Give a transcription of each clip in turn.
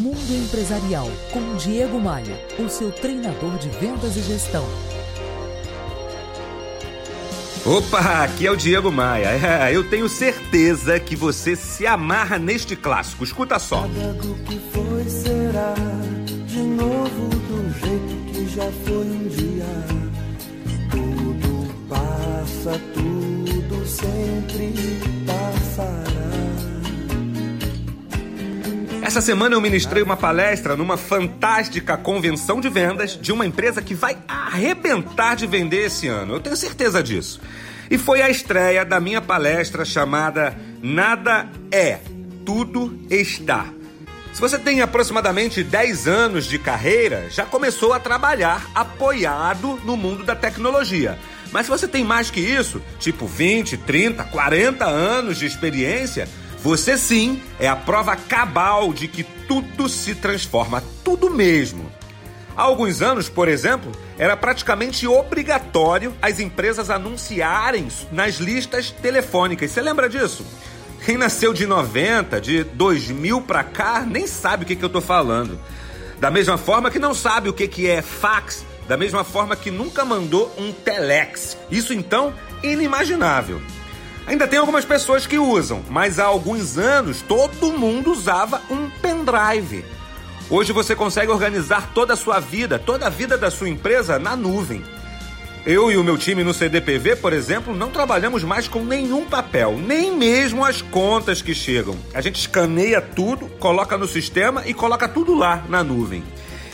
Mundo Empresarial com Diego Maia, o seu treinador de vendas e gestão. Opa, aqui é o Diego Maia. É, eu tenho certeza que você se amarra neste clássico. Escuta só. Nada do que foi será de novo do jeito que já foi um dia. Tudo passa, tudo sempre passará. Essa semana eu ministrei uma palestra numa fantástica convenção de vendas de uma empresa que vai arrebentar de vender esse ano. Eu tenho certeza disso. E foi a estreia da minha palestra chamada Nada é, tudo está. Se você tem aproximadamente 10 anos de carreira, já começou a trabalhar apoiado no mundo da tecnologia. Mas se você tem mais que isso, tipo 20, 30, 40 anos de experiência, você sim é a prova cabal de que tudo se transforma, tudo mesmo. Há alguns anos, por exemplo, era praticamente obrigatório as empresas anunciarem nas listas telefônicas. Você lembra disso? Quem nasceu de 90, de 2000 para cá, nem sabe o que, que eu tô falando. Da mesma forma que não sabe o que, que é fax, da mesma forma que nunca mandou um telex. Isso então, inimaginável. Ainda tem algumas pessoas que usam, mas há alguns anos todo mundo usava um pendrive. Hoje você consegue organizar toda a sua vida, toda a vida da sua empresa na nuvem. Eu e o meu time no CDPV, por exemplo, não trabalhamos mais com nenhum papel, nem mesmo as contas que chegam. A gente escaneia tudo, coloca no sistema e coloca tudo lá na nuvem.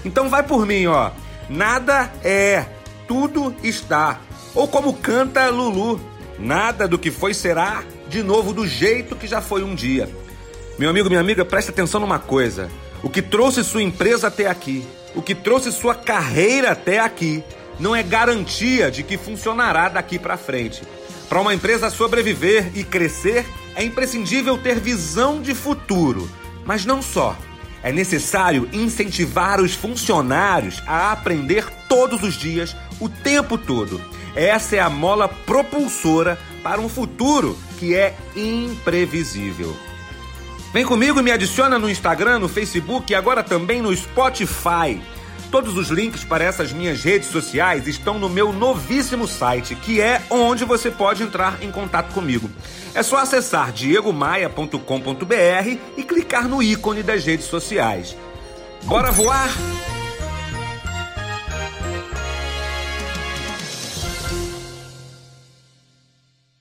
Então vai por mim, ó. Nada é, tudo está. Ou como canta Lulu, Nada do que foi será de novo do jeito que já foi um dia. Meu amigo, minha amiga, preste atenção numa coisa. O que trouxe sua empresa até aqui, o que trouxe sua carreira até aqui, não é garantia de que funcionará daqui para frente. Para uma empresa sobreviver e crescer, é imprescindível ter visão de futuro. Mas não só. É necessário incentivar os funcionários a aprender todos os dias, o tempo todo. Essa é a mola propulsora para um futuro que é imprevisível. Vem comigo e me adiciona no Instagram, no Facebook e agora também no Spotify. Todos os links para essas minhas redes sociais estão no meu novíssimo site, que é onde você pode entrar em contato comigo. É só acessar diegomaia.com.br e clicar no ícone das redes sociais. Bora voar?